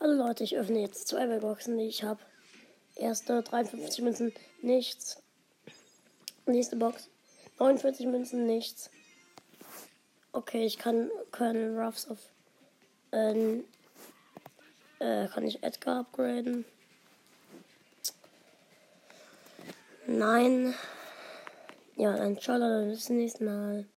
Also Leute, ich öffne jetzt zwei Boxen, die ich habe. Erste 53 Münzen, nichts. Nächste Box 49 Münzen, nichts. Okay, ich kann Colonel Ruffs auf. Ähm, äh, kann ich Edgar upgraden? Nein. Ja, dann ciao, Leute, bis zum nächsten Mal.